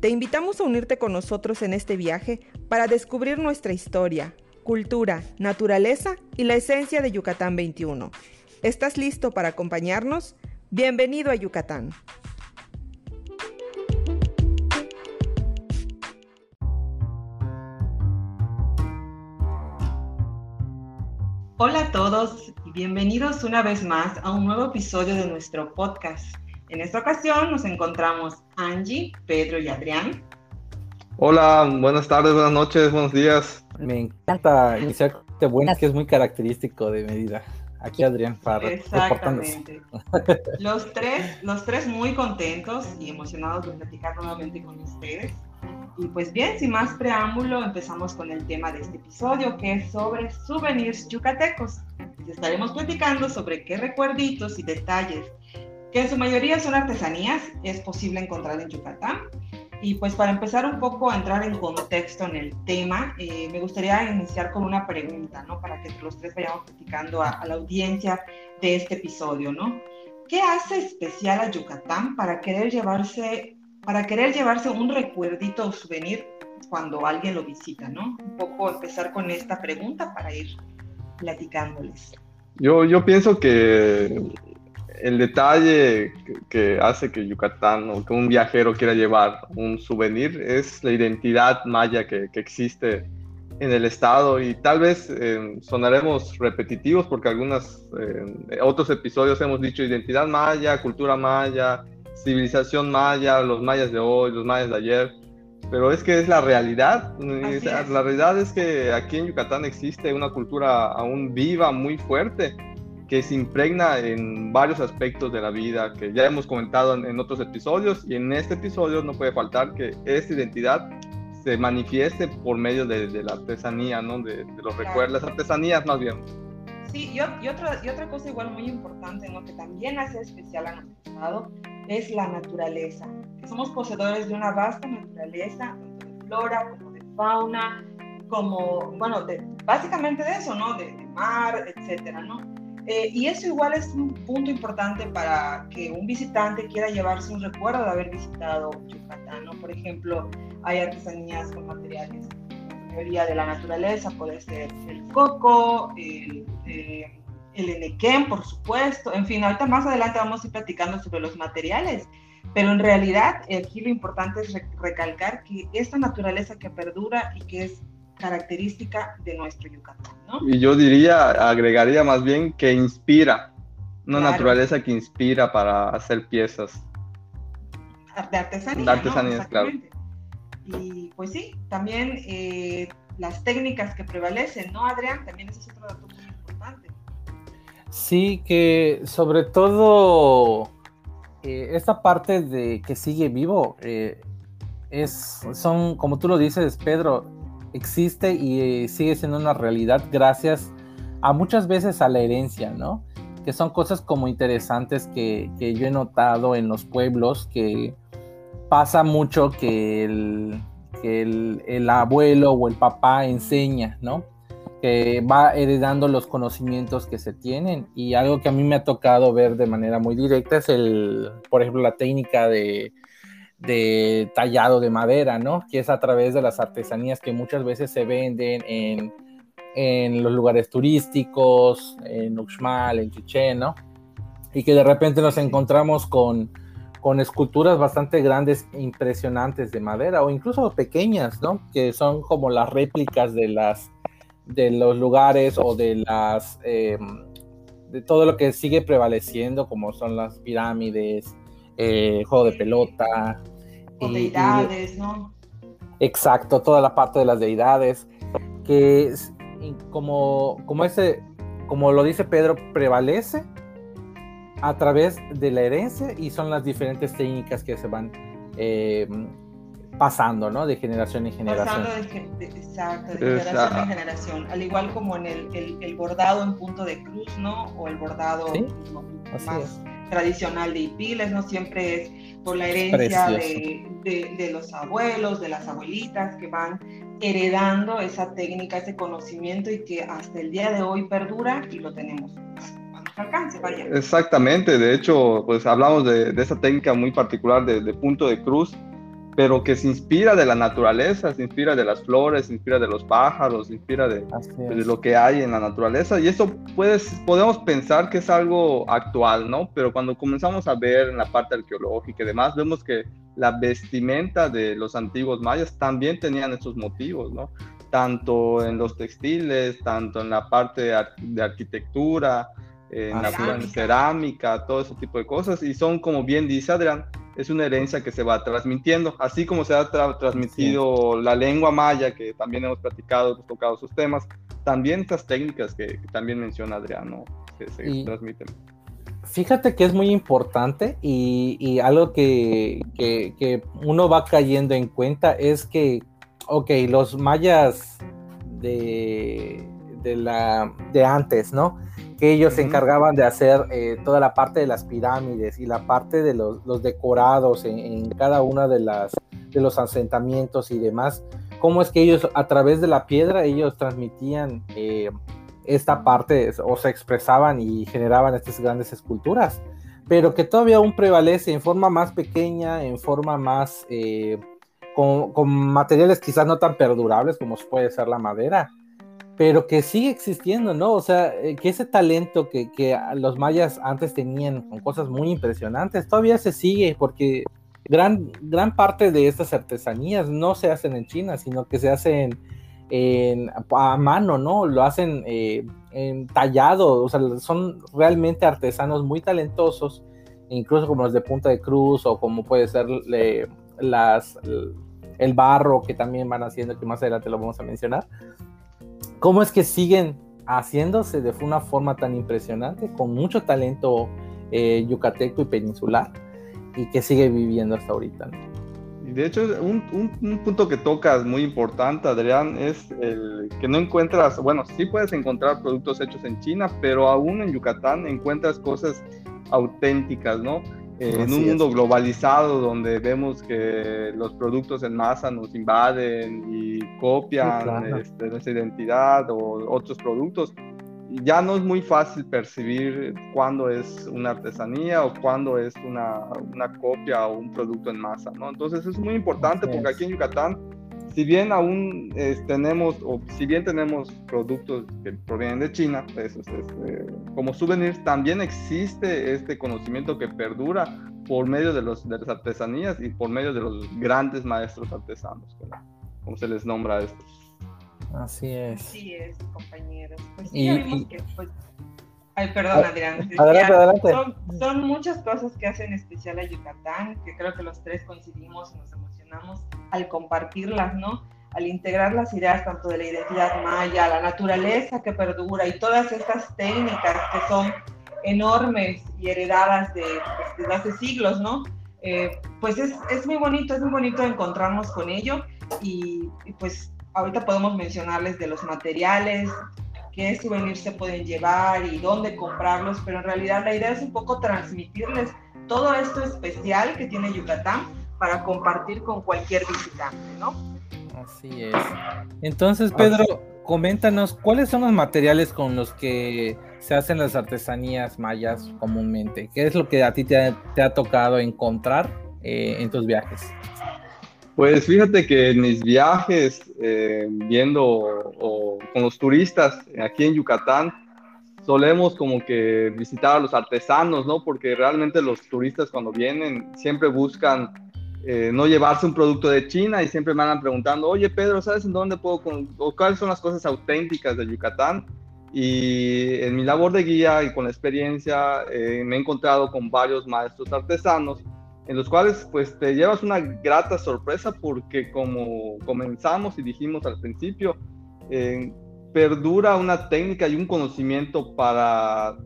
Te invitamos a unirte con nosotros en este viaje para descubrir nuestra historia, cultura, naturaleza y la esencia de Yucatán 21. ¿Estás listo para acompañarnos? Bienvenido a Yucatán. Hola a todos y bienvenidos una vez más a un nuevo episodio de nuestro podcast. En esta ocasión nos encontramos Angie, Pedro y Adrián. Hola, buenas tardes, buenas noches, buenos días. Me encanta iniciar de buenas, que es muy característico de medida. Aquí Adrián para Exactamente. Los tres, los tres muy contentos y emocionados de platicar nuevamente con ustedes. Y pues bien, sin más preámbulo, empezamos con el tema de este episodio, que es sobre souvenirs yucatecos. Y estaremos platicando sobre qué recuerditos y detalles, que en su mayoría son artesanías, es posible encontrar en Yucatán. Y pues para empezar un poco a entrar en contexto en el tema, eh, me gustaría iniciar con una pregunta, ¿no? Para que los tres vayamos platicando a, a la audiencia de este episodio, ¿no? ¿Qué hace especial a Yucatán para querer llevarse para querer llevarse un recuerdito o souvenir cuando alguien lo visita, ¿no? Un poco empezar con esta pregunta para ir platicándoles. Yo, yo pienso que el detalle que, hace que Yucatán o que un viajero quiera llevar un souvenir es la identidad maya que, que existe en el estado. Y tal vez eh, sonaremos repetitivos porque algunos eh, otros episodios hemos dicho identidad maya, cultura maya, civilización maya, los mayas de hoy, los mayas de ayer, pero es que es la realidad. La realidad es que aquí en Yucatán existe una cultura aún viva, muy fuerte, que se impregna en varios aspectos de la vida, que ya hemos comentado en, otros episodios, y en este episodio no puede faltar que esta identidad se manifieste por medio de, la artesanía, ¿no? de, los recuerdos, las artesanías más bien. Sí, y, otra, y otra cosa igual muy importante, ¿no? que también hace especial a nuestro estado, es la naturaleza, somos poseedores de una vasta naturaleza, tanto de flora como de fauna, como, bueno, de, básicamente de eso, ¿no? De, mar, etcétera, ¿no? Eh, y eso igual es un punto importante para que un visitante quiera llevarse un recuerdo de haber visitado Yucatán, ¿no? Por ejemplo, hay artesanías con materiales, la mayoría de la naturaleza, puede ser el coco, el... Eh, el enequén, por supuesto. En fin, ahorita más adelante vamos a ir platicando sobre los materiales, pero en realidad aquí lo importante es recalcar que esta naturaleza que perdura y que es característica de nuestro Yucatán, ¿no? Y yo diría, agregaría más bien que inspira, una naturaleza que inspira para hacer piezas. De artesanía. De artesanía, claro. Y pues sí, también eh, las técnicas que prevalecen, ¿no, Adrián? También ese es otro dato muy importante. Sí, que sobre todo eh, esta parte de que sigue vivo eh, es, son, como tú lo dices, Pedro, existe y eh, sigue siendo una realidad gracias a muchas veces a la herencia, ¿no? Que son cosas como interesantes que, yo he notado en los pueblos, que pasa mucho que el, que el abuelo o el papá enseña, ¿no? que va heredando los conocimientos que se tienen y algo que a mí me ha tocado ver de manera muy directa es el, por ejemplo, la técnica de, de tallado de madera, ¿no? Que es a través de las artesanías que muchas veces se venden en, en los lugares turísticos, en Uxmal, en Chichén, ¿no? Y que de repente nos encontramos con, con esculturas bastante grandes, impresionantes de madera o incluso pequeñas, ¿no? Que son como las réplicas de las de los lugares o de las em, de todo lo que sigue prevaleciendo, como son las pirámides, eh, juego de pelota. O deidades, ¿no? Exacto, toda la parte de las deidades, que como, como, ese, como lo dice Pedro, prevalece a través de la herencia y son las diferentes técnicas que se van em, pasando, ¿no? De generación en generación. Pasando de, exacto, de generación en generación. Al igual como en el, el, bordado en punto de cruz, ¿no? O el bordado más tradicional de Ipiles, ¿no? Siempre es por la herencia de, de, de, los abuelos, de las abuelitas que van heredando esa técnica, ese conocimiento y que hasta el día de hoy perdura y lo tenemos alcance, vaya. Exactamente, de hecho, pues hablamos de, de esa técnica muy particular de, de punto de cruz pero que se inspira de la naturaleza, se inspira de las flores, se inspira de los pájaros, se inspira de, de lo que hay en la naturaleza. Y eso puedes, podemos pensar que es algo actual, ¿no? Pero cuando comenzamos a ver en la parte arqueológica y demás, vemos que la vestimenta de los antiguos mayas también tenían esos motivos, ¿no? Tanto en los textiles, tanto en la parte de, arquitectura, en la cerámica, todo ese tipo de cosas. Y son, como bien dice Adrián, es una herencia que se va transmitiendo, así como se ha transmitido la lengua maya, que también hemos platicado, hemos tocado sus temas, también estas técnicas que, también menciona Adriano se, se transmiten. Fíjate que es muy importante y, algo que, que, uno va cayendo en cuenta es que, ok, los mayas de, de, la, de antes, ¿no? que ellos se encargaban de hacer eh, toda la parte de las pirámides y la parte de los, decorados en, cada una de las de los asentamientos y demás. Cómo es que ellos a través de la piedra ellos transmitían eh, esta parte o se expresaban y generaban estas grandes esculturas, pero que todavía aún prevalece en forma más pequeña, en forma más eh, con, con materiales quizás no tan perdurables como puede ser la madera pero que sigue existiendo, ¿no? O sea, eh, que ese talento que, que, los mayas antes tenían con cosas muy impresionantes, todavía se sigue, porque gran, gran parte de estas artesanías no se hacen en China, sino que se hacen a mano, ¿no? Lo hacen eh, tallado, o sea, son realmente artesanos muy talentosos, incluso como los de Punta de Cruz o como puede ser el barro que también van haciendo, que más adelante lo vamos a mencionar cómo es que siguen haciéndose de una forma tan impresionante, con mucho talento eh, yucateco y peninsular, y que sigue viviendo hasta ahorita. Y de hecho, un, punto que tocas muy importante, Adrián, es el que no encuentras, bueno, sí puedes encontrar productos hechos en China, pero aún en Yucatán encuentras cosas auténticas, ¿no? en un mundo globalizado donde vemos que los productos en masa nos invaden y copian este, nuestra identidad o otros productos, ya no es muy fácil percibir cuándo es una artesanía o cuándo es una, una copia o un producto en masa, ¿no? Entonces es muy importante porque aquí en Yucatán si bien aún tenemos, o si bien tenemos productos que provienen de China, pues, este, como souvenirs, también existe este conocimiento que perdura por medio de, los, de las artesanías y por medio de los grandes maestros artesanos, como, se les nombra a estos. Así es. Así es, compañeros. Pues sí, y, que, pues, Ay, perdón, ah, Adrián. Adelante, adelante. Son, son, muchas cosas que hacen especial a Yucatán, que creo que los tres coincidimos y nos emocionamos al compartirlas, ¿no? Al integrar las ideas tanto de la identidad maya, la naturaleza que perdura y todas estas técnicas que son enormes y heredadas de, pues, desde hace siglos, ¿no? Eh, pues es, es, muy bonito, es muy bonito encontrarnos con ello y, y, pues ahorita podemos mencionarles de los materiales, qué souvenirs se pueden llevar y dónde comprarlos, pero en realidad la idea es un poco transmitirles todo esto especial que tiene Yucatán para compartir con cualquier visitante, ¿no? Así es. Entonces, Pedro, coméntanos, ¿cuáles son los materiales con los que se hacen las artesanías mayas comúnmente? ¿Qué es lo que a ti te ha, tocado encontrar eh, en tus viajes? Pues fíjate que en mis viajes, eh, viendo o, con los turistas aquí en Yucatán, solemos como que visitar a los artesanos, ¿no? Porque realmente los turistas cuando vienen siempre buscan eh, no llevarse un producto de China y siempre me andan preguntando, oye Pedro, ¿sabes en dónde puedo, o cuáles son las cosas auténticas de Yucatán? Y en mi labor de guía y con la experiencia eh, me he encontrado con varios maestros artesanos en los cuales pues te llevas una grata sorpresa porque como comenzamos y dijimos al principio, eh, perdura una técnica y un conocimiento para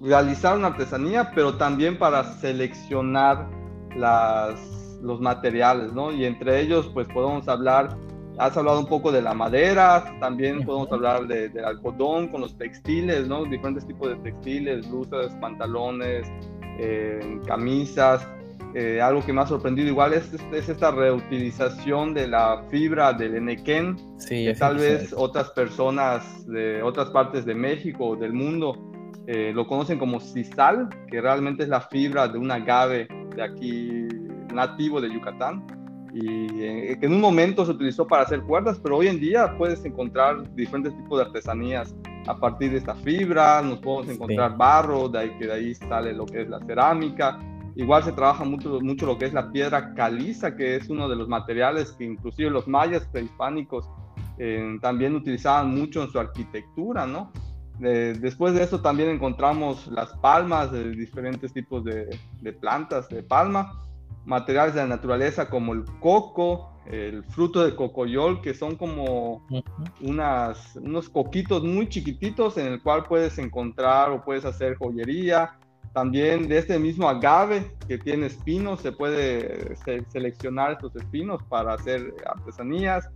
realizar una artesanía, pero también para seleccionar las los materiales, ¿no? Y entre ellos, pues podemos hablar, has hablado un poco de la madera, también podemos hablar de, del algodón con los textiles, ¿no? Diferentes tipos de textiles, blusas, pantalones, eh, camisas. Eh, algo que me ha sorprendido igual es, es, esta reutilización de la fibra del enequén, sí, que tal vez otras personas de otras partes de México o del mundo eh, lo conocen como sisal, que realmente es la fibra de un agave de aquí nativo de Yucatán. Y que en un momento se utilizó para hacer cuerdas, pero hoy en día puedes encontrar diferentes tipos de artesanías a partir de esta fibra, nos podemos encontrar barro, de ahí que de ahí sale lo que es la cerámica. Igual se trabaja mucho, mucho lo que es la piedra caliza, que es uno de los materiales que inclusive los mayas prehispánicos eh, también utilizaban mucho en su arquitectura, ¿no? después de eso también encontramos las palmas de diferentes tipos de, de, plantas de palma, materiales de la naturaleza como el coco, el fruto de cocoyol, que son como unas, unos coquitos muy chiquititos en el cual puedes encontrar o puedes hacer joyería. También de este mismo agave que tiene espinos, se puede seleccionar estos espinos para hacer artesanías,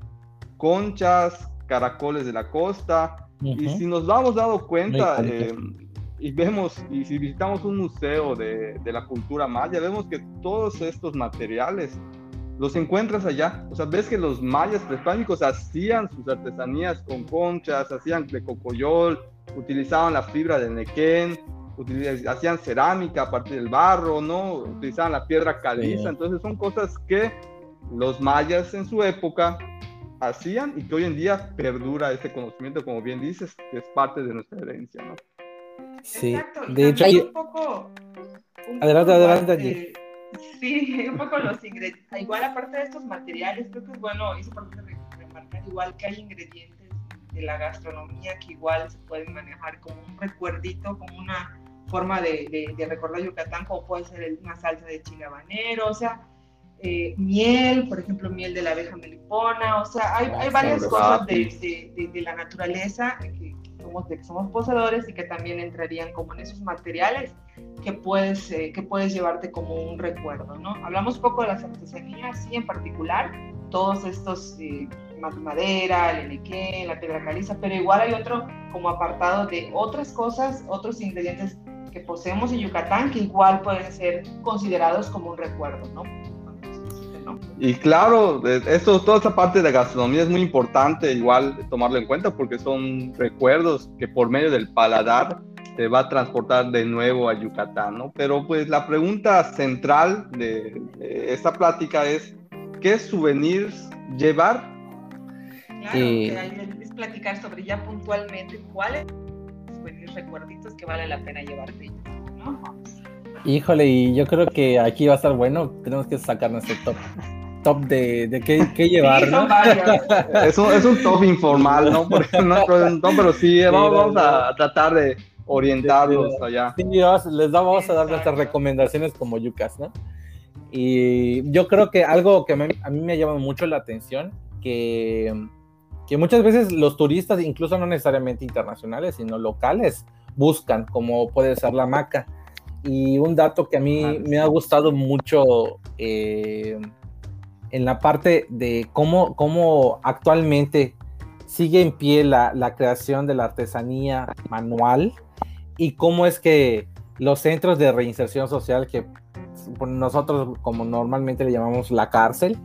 conchas, caracoles de la costa, y si nos damos dado cuenta eh, y vemos, y si visitamos un museo de, de, la cultura maya, vemos que todos estos materiales los encuentras allá. O sea, ves que los mayas prehispánicos hacían sus artesanías con conchas, hacían de cocoyol, utilizaban la fibra de nequén, hacían cerámica a partir del barro, ¿no? Utilizaban la piedra caliza. Entonces son cosas que los mayas en su época hacían y que hoy en día perdura ese conocimiento, como bien dices, que es parte de nuestra herencia, ¿no? Sí, de hecho, hay un poco... adelante, adelante, Sí, un poco los ingredientes. Igual, aparte de estos materiales, creo que es bueno, eso por remarcar, igual que hay ingredientes de la gastronomía que igual se pueden manejar como un recuerdito, como una forma de, de, de recordar Yucatán, como puede ser una salsa de chile habanero, o sea, eh, miel, por ejemplo, miel de la abeja melipona, o sea, hay, hay varias cosas de, de, la naturaleza que, somos, que somos poseedores y que también entrarían como en esos materiales que puedes, eh, que puedes llevarte como un recuerdo, ¿no? Hablamos un poco de las artesanías, sí, en particular, todos estos, eh, madera, el enequén, la piedra caliza, pero igual hay otro como apartado de otras cosas, otros ingredientes que poseemos en Yucatán que igual pueden ser considerados como un recuerdo, ¿no? Y claro, esto, toda esta parte de gastronomía es muy importante igual tomarlo en cuenta porque son recuerdos que por medio del paladar te va a transportar de nuevo a Yucatán, ¿no? Pero pues la pregunta central de, esta plática es, ¿qué souvenirs llevar? Claro, es platicar sobre ya puntualmente cuáles recuerditos que vale la pena llevarte, ¿no? Híjole, y yo creo que aquí va a estar bueno. Tenemos que sacar nuestro top. Top de, de qué, qué llevar, ¿no? es, un, es un top informal, ¿no? no, pero sí, vamos, a tratar de orientarlos allá. Sí, les vamos a dar nuestras recomendaciones como yucas, ¿no? Y yo creo que algo que a mí me llama mucho la atención, que, que muchas veces los turistas, incluso no necesariamente internacionales, sino locales, buscan, como puede ser la maca y un dato que a mí me ha gustado mucho eh, en la parte de cómo, cómo actualmente sigue en pie la, la, creación de la artesanía manual y cómo es que los centros de reinserción social, que nosotros como normalmente le llamamos la cárcel,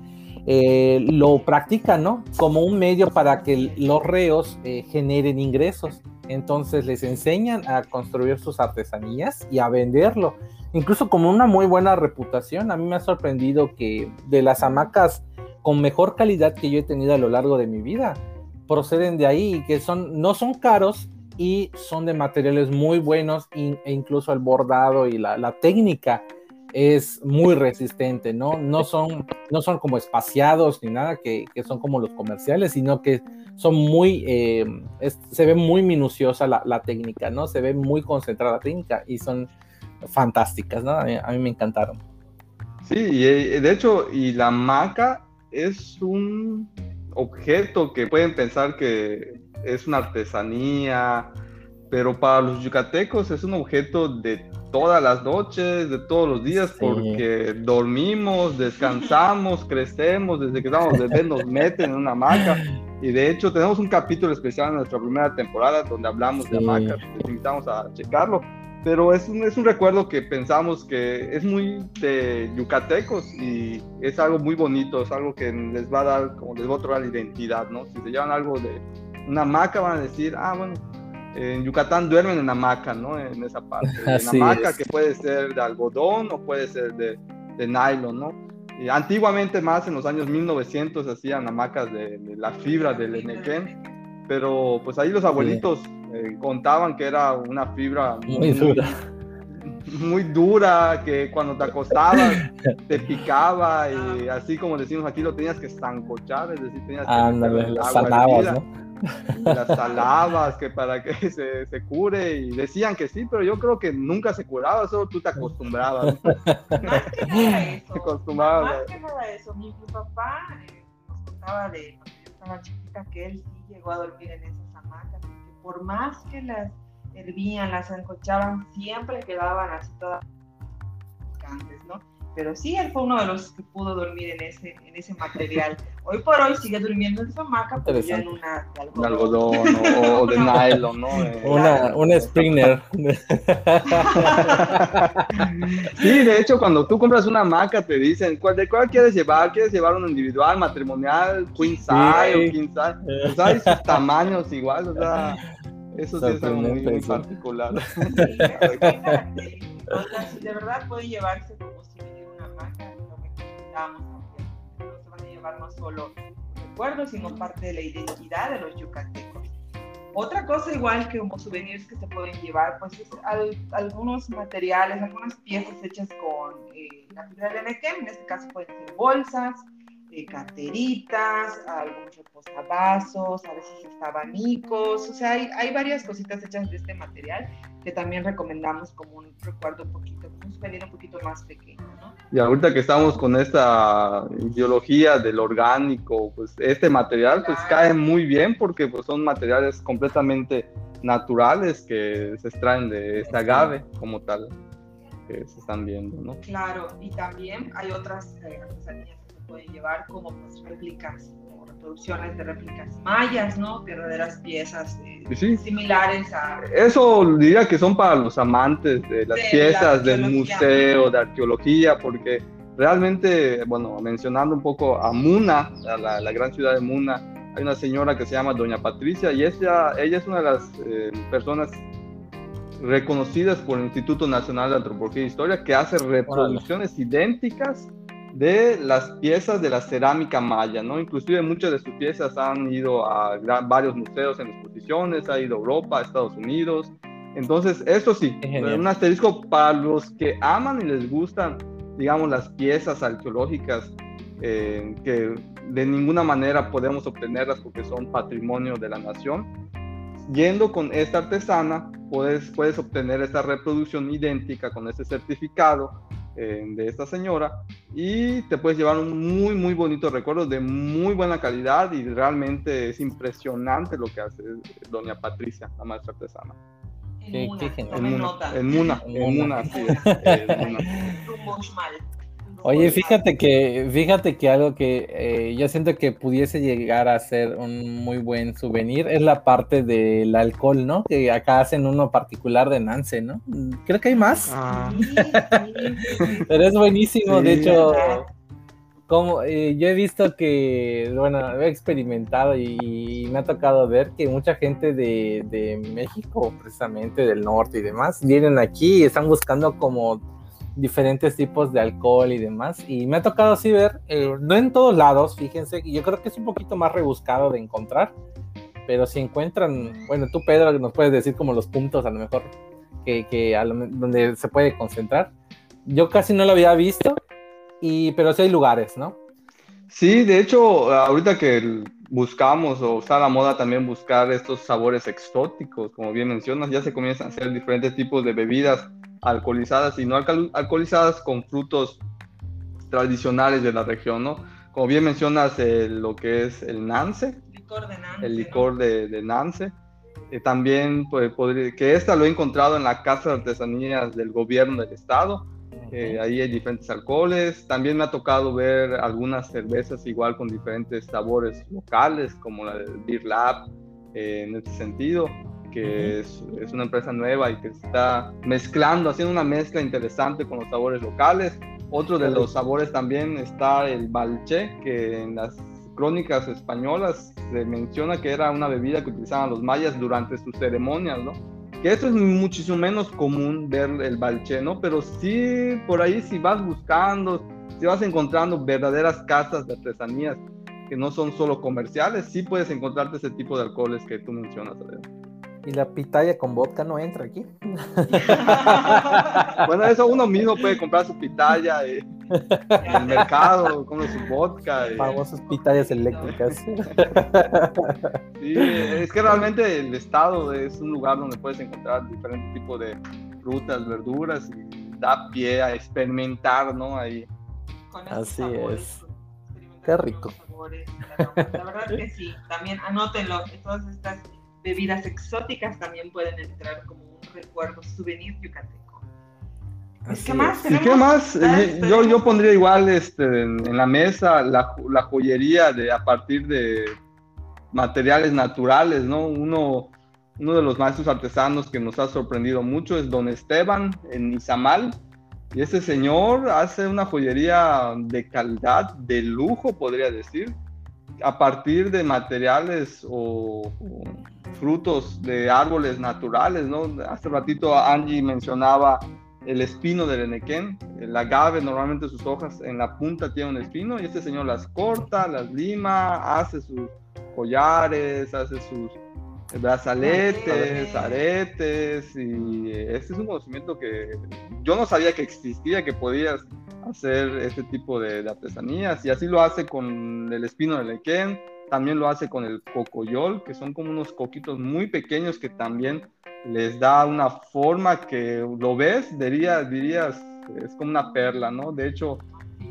eh, lo practican, ¿no? Como un medio para que los reos eh, generen ingresos. Entonces les enseñan a construir sus artesanías y a venderlo, incluso como una muy buena reputación. A mí me ha sorprendido que de las hamacas con mejor calidad que yo he tenido a lo largo de mi vida, proceden de ahí, que son, no son caros y son de materiales muy buenos e incluso el bordado y la, la técnica es muy resistente, ¿no? No son, no son como espaciados ni nada que, que son como los comerciales, sino que son muy, eh, se ve muy minuciosa la, técnica, ¿no? Se ve muy concentrada la técnica y son fantásticas, ¿no? A mí, me encantaron. Sí, y eh, de hecho, y la maca es un objeto que pueden pensar que es una artesanía, pero para los yucatecos es un objeto de todas las noches, de todos los días, porque dormimos, descansamos, crecemos, desde que estamos bebés nos meten en una hamaca. Y de hecho tenemos un capítulo especial en nuestra primera temporada donde hablamos de hamacas, les invitamos a checarlo. Pero es un, es un recuerdo que pensamos que es muy de yucatecos y es algo muy bonito, es algo que les va a dar, como les va a otorgar identidad, ¿no? Si se llevan algo de una hamaca van a decir, ah, bueno, en Yucatán duermen en hamaca, ¿no? En esa parte. En hamaca que puede ser de algodón o puede ser de, de nylon, ¿no? Y antiguamente más en los años 1900 hacían hamacas de, la fibra del enequén, pero pues ahí los abuelitos eh, contaban que era una fibra muy, dura. Muy dura, que cuando te acostabas te picaba y así como decimos aquí lo tenías que zancochar, es decir, tenías que... Ándale, las ¿no? las salabas que para que se, se, cure y decían que sí, pero yo creo que nunca se curaba, solo tú te acostumbrabas. Más que nada eso. Te acostumbrabas. Más que nada eso. Mi, papá eh, nos contaba de cuando yo estaba chiquita que él sí llegó a dormir en esas hamacas, que por más que las hervían, las ancochaban, siempre quedaban así todas picantes, ¿no? Pero sí, él fue uno de los que pudo dormir en ese, en ese material. Hoy por hoy sigue durmiendo en su hamaca, pero ya en una de algodón, algodón o, de nylon, ¿no? Eh, una, una Springer. sí, de hecho, cuando tú compras una hamaca, te dicen, ¿cuál, ¿de cuál quieres llevar? ¿Quieres llevar un individual, matrimonial, queen size o king size? Pues hay sus tamaños igual, o sea, eso sí es algo muy, muy particular. Sí, de verdad puede llevarse como que comentábamos no solo recuerdos, sino parte de la identidad de los yucatecos. Otra cosa igual que como souvenirs que se pueden llevar, pues es algunos materiales, algunas piezas hechas con eh, la fibra de nequem, en este caso pueden ser bolsas, eh, carteritas, algunos reposavasos, a veces hasta abanicos, o sea, hay, hay, varias cositas hechas de este material que también recomendamos como un recuerdo un poquito, un souvenir un poquito más pequeño, ¿no? Y ahorita que estamos con esta ideología del orgánico, pues este material pues cae muy bien porque pues son materiales completamente naturales que se extraen de este agave como tal que se están viendo, ¿no? Claro, y también hay otras eh, artesanías pueden llevar como pues, réplicas o reproducciones de réplicas mayas, ¿no? Verdaderas piezas eh, similares a... Eso diría que son para los amantes de las piezas del museo, de arqueología, porque realmente, bueno, mencionando un poco a Muna, a la, gran ciudad de Muna, hay una señora que se llama Doña Patricia y ella, ella es una de las eh, personas reconocidas por el Instituto Nacional de Antropología e Historia que hace reproducciones idénticas de las piezas de la cerámica maya, ¿no? Inclusive muchas de sus piezas han ido a varios museos en exposiciones, ha ido a Europa, a Estados Unidos. Entonces, eso sí, un asterisco para los que aman y les gustan, digamos, las piezas arqueológicas, eh, que de ninguna manera podemos obtenerlas porque son patrimonio de la nación. Yendo con esta artesana, puedes, puedes obtener esta reproducción idéntica con este certificado eh, de esta señora y te puedes llevar un muy, muy bonito recuerdo de muy buena calidad y realmente es impresionante lo que hace doña Patricia, la maestra artesana. En, Muna, en, Muna, en Muna, en Muna, Oye, fíjate que, fíjate que algo que eh, yo siento que pudiese llegar a ser un muy buen souvenir es la parte del alcohol, ¿no? Que acá hacen uno particular de Nance, ¿no? Creo que hay más. Ah. Pero es buenísimo, de hecho, como eh, yo he visto que, bueno, he experimentado y, me ha tocado ver que mucha gente de, de México, precisamente del norte y demás, vienen aquí y están buscando como diferentes tipos de alcohol y demás. Y me ha tocado así ver, eh, no en todos lados, fíjense, yo creo que es un poquito más rebuscado de encontrar, pero si encuentran, bueno, tú Pedro nos puedes decir como los puntos a lo mejor que, que donde se puede concentrar. Yo casi no lo había visto, y, pero sí hay lugares, ¿no? Sí, de hecho, ahorita que buscamos o está la moda también buscar estos sabores exóticos, como bien mencionas, ya se comienzan a hacer diferentes tipos de bebidas alcoholizadas y no alcoholizadas con frutos tradicionales de la región, ¿no? Como bien mencionas, lo que es el Nance, licor de Nance el licor de, de, Nance. Eh, también pues, que esta lo he encontrado en la Casa de Artesanías del Gobierno del Estado. Eh, ahí hay diferentes alcoholes. También me ha tocado ver algunas cervezas igual con diferentes sabores locales, como la de Beer Lab, eh, en este sentido, que es, es, una empresa nueva y que está mezclando, haciendo una mezcla interesante con los sabores locales. Otro de los sabores también está el balché, que en las crónicas españolas se menciona que era una bebida que utilizaban los mayas durante sus ceremonias, ¿no? Que eso es muchísimo menos común ver el balché, ¿no? Pero sí, por ahí si vas buscando, si vas encontrando verdaderas casas de artesanías que no son solo comerciales, sí puedes encontrarte ese tipo de alcoholes que tú mencionas, Adrián. Y la pitaya con vodka no entra aquí. bueno, eso uno mismo puede comprar su pitaya en el mercado, con su vodka. Y... Famosas pitayas eléctricas. sí, es que realmente el estado es un lugar donde puedes encontrar diferentes tipos de frutas, verduras y da pie a experimentar, ¿no? Ahí. Así es. Qué rico. La verdad que sí, también anótenlo, todas estas bebidas exóticas también pueden entrar como un recuerdo, souvenir yucateco. ¿Qué más? qué más? Yo, yo pondría igual este, en, la mesa la, la, joyería de, a partir de materiales naturales, ¿no? Uno, uno de los maestros artesanos que nos ha sorprendido mucho es don Esteban en Izamal. Y ese señor hace una joyería de calidad, de lujo, podría decir, a partir de materiales o frutos de árboles naturales, ¿no? Hace ratito Angie mencionaba el espino del enequén, el agave, normalmente sus hojas en la punta tienen un espino y este señor las corta, las lima, hace sus collares, hace sus brazaletes, aretes y este es un conocimiento que yo no sabía que existía, que podías hacer este tipo de, artesanías y así lo hace con el espino del enequén también lo hace con el cocoyol, que son como unos coquitos muy pequeños que también les da una forma que lo ves, dirías, dirías es como una perla, ¿no? De hecho,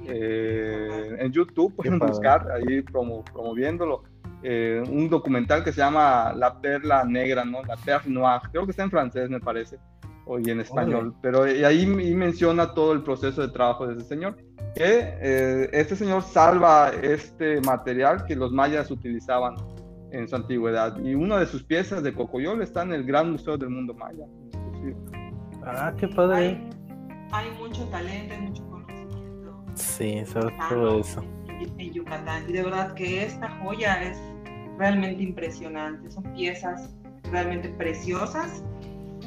eh, en YouTube pueden buscar ahí promoviéndolo. Eh, un documental que se llama La Perla Negra, ¿no? La Perle Noire, creo que está en francés, me parece, y en español, pero ahí, menciona todo el proceso de trabajo de ese señor que eh, este señor salva este material que los mayas utilizaban en su antigüedad. Y una de sus piezas de Cocoyol está en el Gran Museo del Mundo Maya. Ah, qué padre. Hay, hay mucho talento, mucho conocimiento. Sí, sobre todo eso. En Yucatán. Y de verdad que esta joya es realmente impresionante. Son piezas realmente preciosas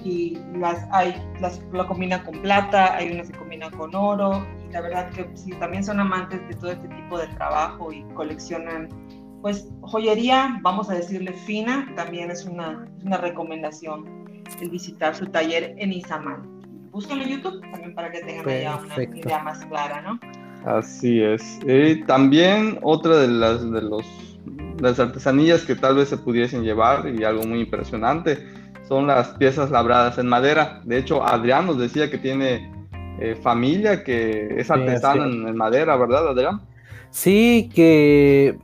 y las hay, las lo combinan con plata, hay unas que combinan con oro la verdad que si también son amantes de todo este tipo de trabajo y coleccionan, pues joyería, vamos a decirle fina, también es una, una recomendación el visitar su taller en Izamal. Búsquenlo en YouTube también para que tengan una idea más clara, ¿no? Así es. Y también otra de las, de los, las artesanías que tal vez se pudiesen llevar y algo muy impresionante son las piezas labradas en madera. De hecho, Adrián nos decía que tiene eh, familia que es artesana en, madera, ¿verdad, Adrián? Sí, que,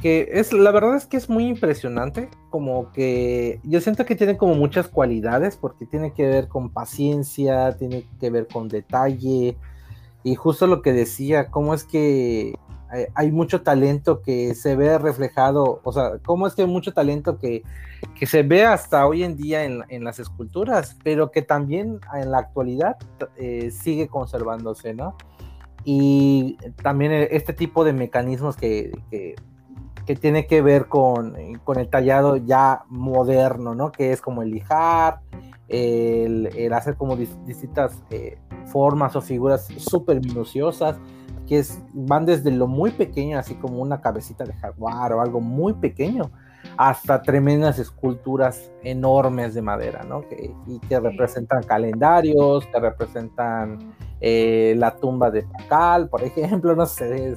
que es, la verdad es que es muy impresionante, como que yo siento que tiene como muchas cualidades, porque tiene que ver con paciencia, tiene que ver con detalle, y justo lo que decía, cómo es que hay mucho talento que se ve reflejado, o sea, cómo es que hay mucho talento que, que se ve hasta hoy en día en, en, las esculturas, pero que también en la actualidad eh, sigue conservándose, ¿no? Y también este tipo de mecanismos que, que, que tiene que ver con, con, el tallado ya moderno, ¿no? Que es como el lijar, el, el hacer como distintas eh, formas o figuras súper minuciosas que es, van desde lo muy pequeño, así como una cabecita de jaguar o algo muy pequeño, hasta tremendas esculturas enormes de madera, ¿no? Que, y que representan calendarios, que representan eh, la tumba de Pacal, por ejemplo, no sé.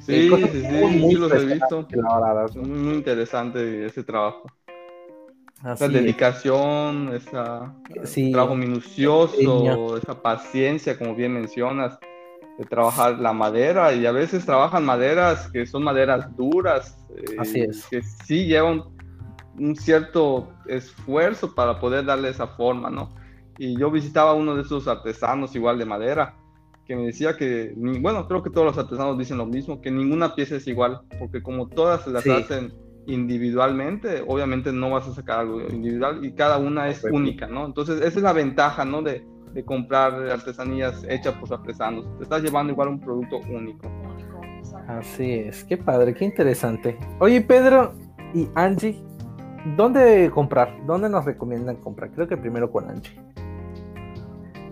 sí, sí, sí, muy, los he visto. Muy, interesante ese trabajo. esa dedicación, ese trabajo minucioso, esa paciencia, como bien mencionas de trabajar la madera y a veces trabajan maderas que son maderas duras, eh, que sí llevan un cierto esfuerzo para poder darle esa forma, ¿no? Y yo visitaba a uno de esos artesanos igual de madera, que me decía que, bueno, creo que todos los artesanos dicen lo mismo, que ninguna pieza es igual, porque como todas las hacen individualmente, obviamente no vas a sacar algo individual y cada una es única, ¿no? Entonces, esa es la ventaja, ¿no? De, de comprar artesanías hechas por artesanos. Te estás llevando igual un producto único. Así es, qué padre, qué interesante. Oye, Pedro y Angie, ¿dónde comprar? ¿Dónde nos recomiendan comprar? Creo que primero con Angie.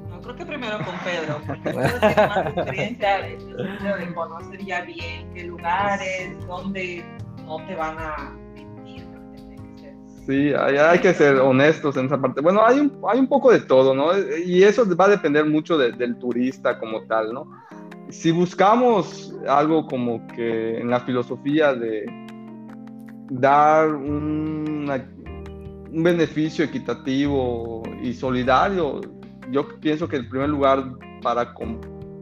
No, creo que primero con Pedro, porque Pedro tiene más experiencia de conocer ya bien qué lugares, dónde no te van a. Sí, hay, que ser honestos en esa parte. Bueno, hay un, hay un poco de todo, ¿no? Y eso va a depender mucho del turista como tal, ¿no? Si buscamos algo como que en la filosofía de dar un, un beneficio equitativo y solidario, yo pienso que el primer lugar para,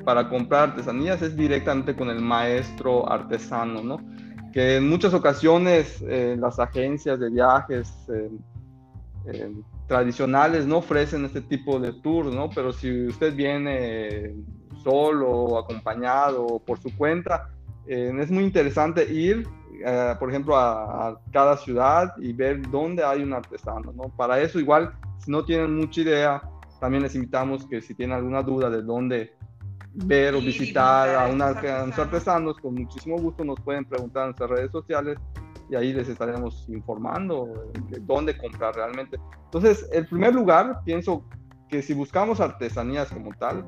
para comprar artesanías es directamente con el maestro artesano, ¿no? Que en muchas ocasiones eh, las agencias de viajes eh, eh, tradicionales no ofrecen este tipo de tours, ¿no? Pero si usted viene solo, acompañado por su cuenta, es muy interesante ir, por ejemplo, a, a, cada ciudad y ver dónde hay un artesano, ¿no? Para eso igual, si no tienen mucha idea, también les invitamos que si tienen alguna duda de dónde ver o visitar a, una, unos artesanos, con muchísimo gusto nos pueden preguntar en nuestras redes sociales y ahí les estaremos informando de dónde comprar realmente. Entonces, el primer lugar, pienso que si buscamos artesanías como tal,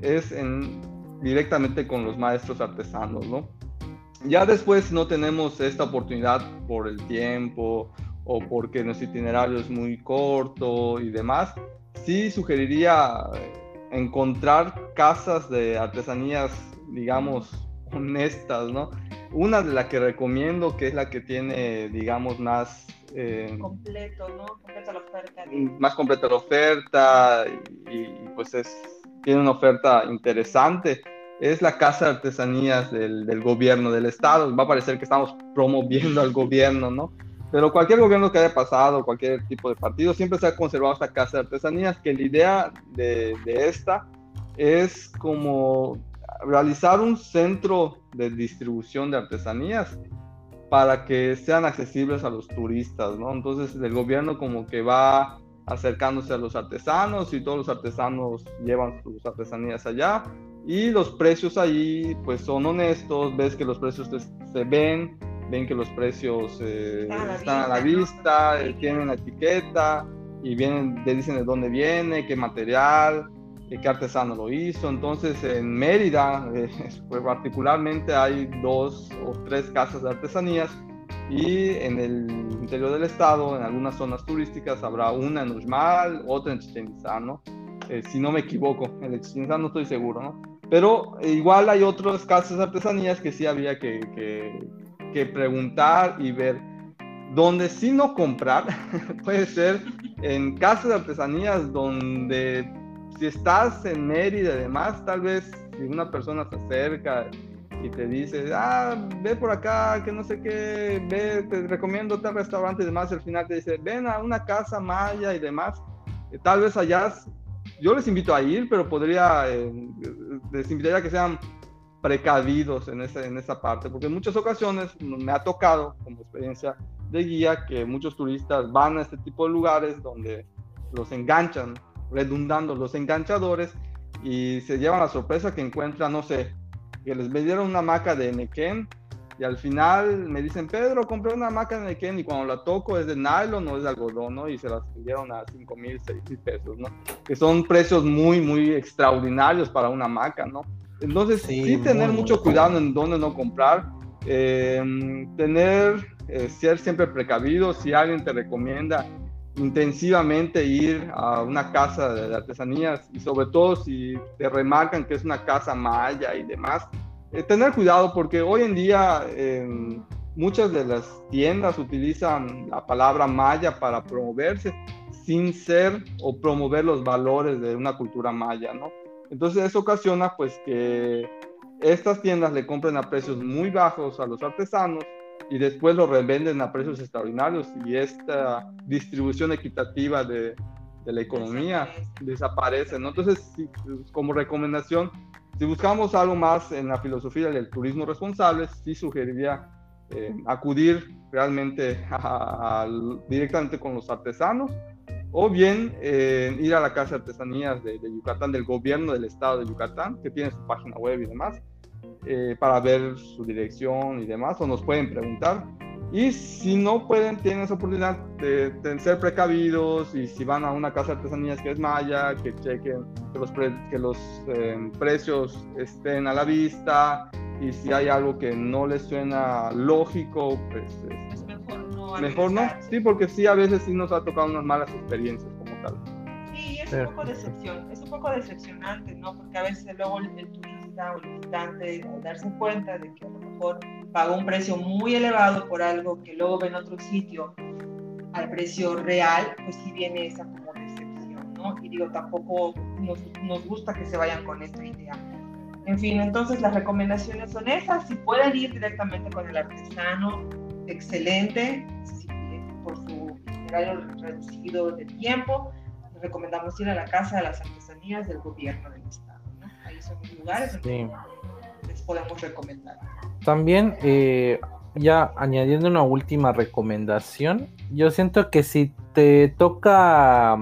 es en, directamente con los maestros artesanos, ¿no? Ya después no tenemos esta oportunidad por el tiempo o porque nuestro itinerario es muy corto y demás, sí sugeriría encontrar casas de artesanías, digamos, honestas, ¿no? Una de las que recomiendo, que es la que tiene, digamos, más... Eh, Completo, ¿no? Completa la oferta. Más completa la oferta y, pues es, tiene una oferta interesante. Es la Casa de Artesanías del, del gobierno del estado. Va a parecer que estamos promoviendo al gobierno, ¿no? Pero cualquier gobierno que haya pasado, cualquier tipo de partido, siempre se ha conservado esta casa de artesanías, que la idea de, esta es como realizar un centro de distribución de artesanías para que sean accesibles a los turistas, ¿no? Entonces el gobierno como que va acercándose a los artesanos y todos los artesanos llevan sus artesanías allá y los precios ahí pues son honestos, ves que los precios se ven, ven que los precios eh, están a la vista, eh, tienen la etiqueta y vienen, te dicen de dónde viene, qué material, eh, qué artesano lo hizo. Entonces en Mérida, pues particularmente hay dos o tres casas de artesanías y en el interior del estado, en algunas zonas turísticas, habrá una en Uxmal, otra en Chichen Itzá, ¿no? si no me equivoco, en el Chichen Itzá no estoy seguro, ¿no? Pero igual hay otras casas de artesanías que sí había que, que, que preguntar y ver. Donde sí no comprar puede ser en casas de artesanías donde si estás en Mérida y demás, tal vez si una persona se acerca y te dice, ah, ve por acá, que no sé qué, ve, te recomiendo tal restaurante y demás, al final te dice, ven a una casa maya y demás, tal vez allá, yo les invito a ir, pero podría, eh, les invitaría a que sean precavidos en, ese, en esa parte, porque en muchas ocasiones me ha tocado como experiencia de guía que muchos turistas van a este tipo de lugares donde los enganchan, redundando los enganchadores y se llevan la sorpresa que encuentran, no sé, que les vendieron una maca de Nequén y al final me dicen, Pedro, compré una maca de Nequén y cuando la toco es de nylon o es de algodón, ¿no? Y se las vendieron a 5 mil, 6 mil pesos, ¿no? Que son precios muy, muy extraordinarios para una maca, ¿no? Entonces, sí, tener mucho cuidado en dónde no comprar, eh, tener, eh, ser siempre precavido, si alguien te recomienda intensivamente ir a una casa de artesanías y sobre todo si te remarcan que es una casa maya y demás, eh, tener cuidado porque hoy en día muchas de las tiendas utilizan la palabra maya para promoverse sin ser o promover los valores de una cultura maya, ¿no? Entonces eso ocasiona pues que estas tiendas le compren a precios muy bajos a los artesanos y después lo revenden a precios extraordinarios y esta distribución equitativa de, de la economía desaparece, ¿no? Entonces, como recomendación, si buscamos algo más en la filosofía del turismo responsable, sí sugeriría eh, acudir realmente directamente con los artesanos o bien eh, ir a la Casa de Artesanías de, Yucatán, del gobierno del estado de Yucatán, que tiene su página web y demás, eh, para ver su dirección y demás, o nos pueden preguntar. Y si no pueden, tienen esa oportunidad de, ser precavidos y si van a una casa de artesanías que es Maya, que chequen que los, eh, precios estén a la vista y si hay algo que no les suena lógico, pues es mejor no. Mejor no, sí, porque sí, a veces sí nos ha tocado unas malas experiencias como tal. Sí, es un poco decepción, es un poco decepcionante, ¿no? Porque a veces luego el, turista o el visitante, darse cuenta de que a lo mejor pagó un precio muy elevado por algo que luego ve en otro sitio al precio real, pues sí viene esa como decepción, ¿no? Y digo, tampoco nos, nos gusta que se vayan con esta idea. En fin, entonces las recomendaciones son esas. Si pueden ir directamente con el artesano, excelente. Si, por su horario reducido de tiempo, les recomendamos ir a la Casa de las Artesanías del Gobierno del Estado. ¿no? Ahí son los lugares donde les podemos recomendar. También, eh, ya añadiendo una última recomendación, yo siento que si te toca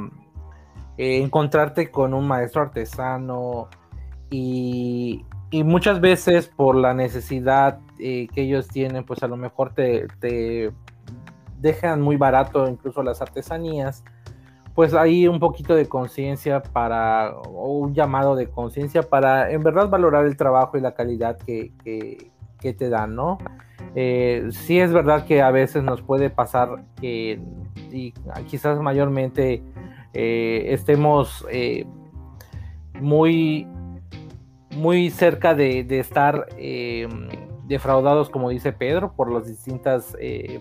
eh, encontrarte con un maestro artesano y, muchas veces por la necesidad eh, que ellos tienen, pues a lo mejor te, te dejan muy barato incluso las artesanías pues hay un poquito de conciencia para, o un llamado de conciencia para en verdad valorar el trabajo y la calidad que, te dan, ¿no? Eh, sí es verdad que a veces nos puede pasar que, y quizás mayormente eh, estemos muy, muy cerca de, estar defraudados, como dice Pedro, por las distintas,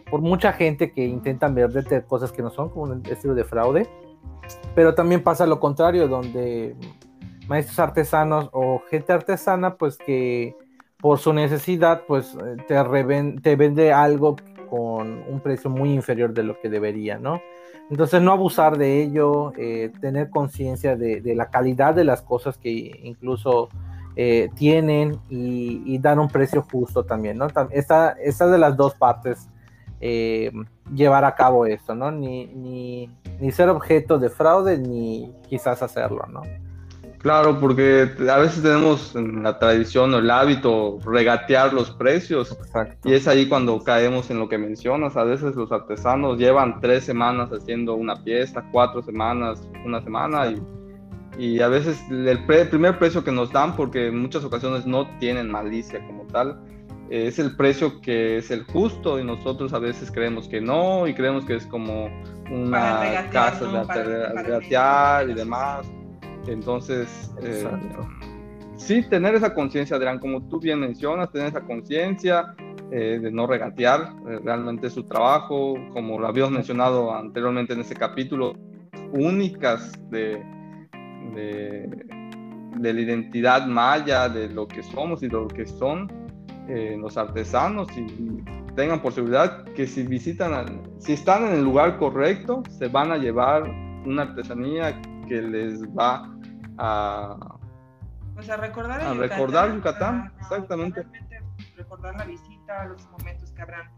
por mucha gente que intentan venderte cosas que no son, como un estilo de fraude. Pero también pasa lo contrario, donde maestros artesanos o gente artesana, pues que por su necesidad, pues eh, te, te vende algo con un precio muy inferior de lo que debería, ¿no? Entonces no abusar de ello, eh, tener conciencia de, la calidad de las cosas que incluso eh, tienen y, dar un precio justo también, ¿no? Esta, esta de las dos partes llevar a cabo esto, ¿no? Ni, ni, ni ser objeto de fraude ni quizás hacerlo, ¿no? Claro, porque a veces tenemos en la tradición o el hábito regatear los precios. Y es ahí cuando caemos en lo que mencionas. A veces los artesanos llevan tres semanas haciendo una pieza, cuatro semanas, una semana y, y a veces el, primer precio que nos dan, porque en muchas ocasiones no tienen malicia como tal, es el precio que es el justo y nosotros a veces creemos que no y creemos que es como una casa de regatear y demás. Entonces, eh, sí, tener esa conciencia, Adrián, como tú bien mencionas, tener esa conciencia eh, de no regatear eh, realmente su trabajo, como lo habíamos mencionado anteriormente en ese capítulo, únicas de, de, de la identidad maya, de lo que somos y lo que son eh, los artesanos y tengan por seguridad que si visitan, si están en el lugar correcto, se van a llevar una artesanía que les va a, pues a recordar, a Yucatán, recordar Yucatán, exactamente. recordar la visita, los momentos que habrán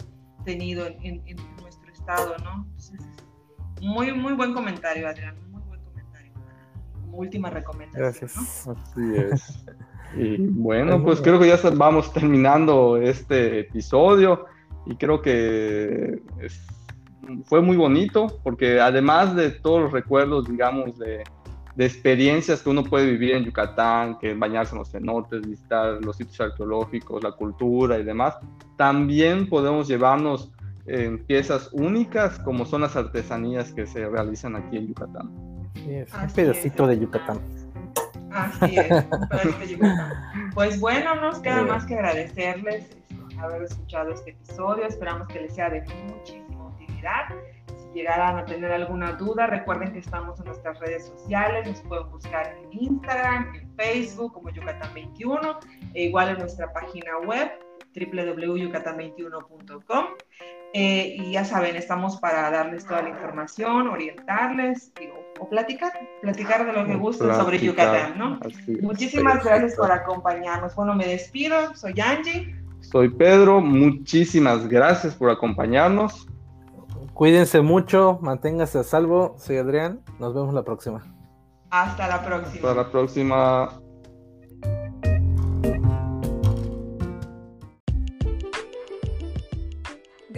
tenido en, nuestro estado, ¿no? muy, muy buen comentario, Adrián. Como última recomendación. Gracias. Así es. Y bueno, pues creo que ya vamos terminando este episodio y creo que fue muy bonito porque además de todos los recuerdos, digamos, de, experiencias que uno puede vivir en Yucatán, que bañarse en los cenotes, visitar los sitios arqueológicos, la cultura y demás, también podemos llevarnos en piezas únicas como son las artesanías que se realizan aquí en Yucatán. Un pedacito de Yucatán. Así es, Pues bueno, nos queda más que agradecerles este, haber escuchado este episodio. Esperamos que les sea de muchísima utilidad. Si llegaran a tener alguna duda, recuerden que estamos en nuestras redes sociales. Nos pueden buscar en Instagram, en Facebook como Yucatán 21 e igual en nuestra página web www.yucatan21.com. Eh, y ya saben, estamos para darles toda la información, orientarles o platicar, platicar de lo que gusten sobre Yucatán, ¿no? Muchísimas gracias por acompañarnos. Bueno, me despido, soy Angie. Soy Pedro, muchísimas gracias por acompañarnos. Cuídense mucho, manténgase a salvo. Soy Adrián, nos vemos la próxima. Hasta la próxima. Hasta la próxima.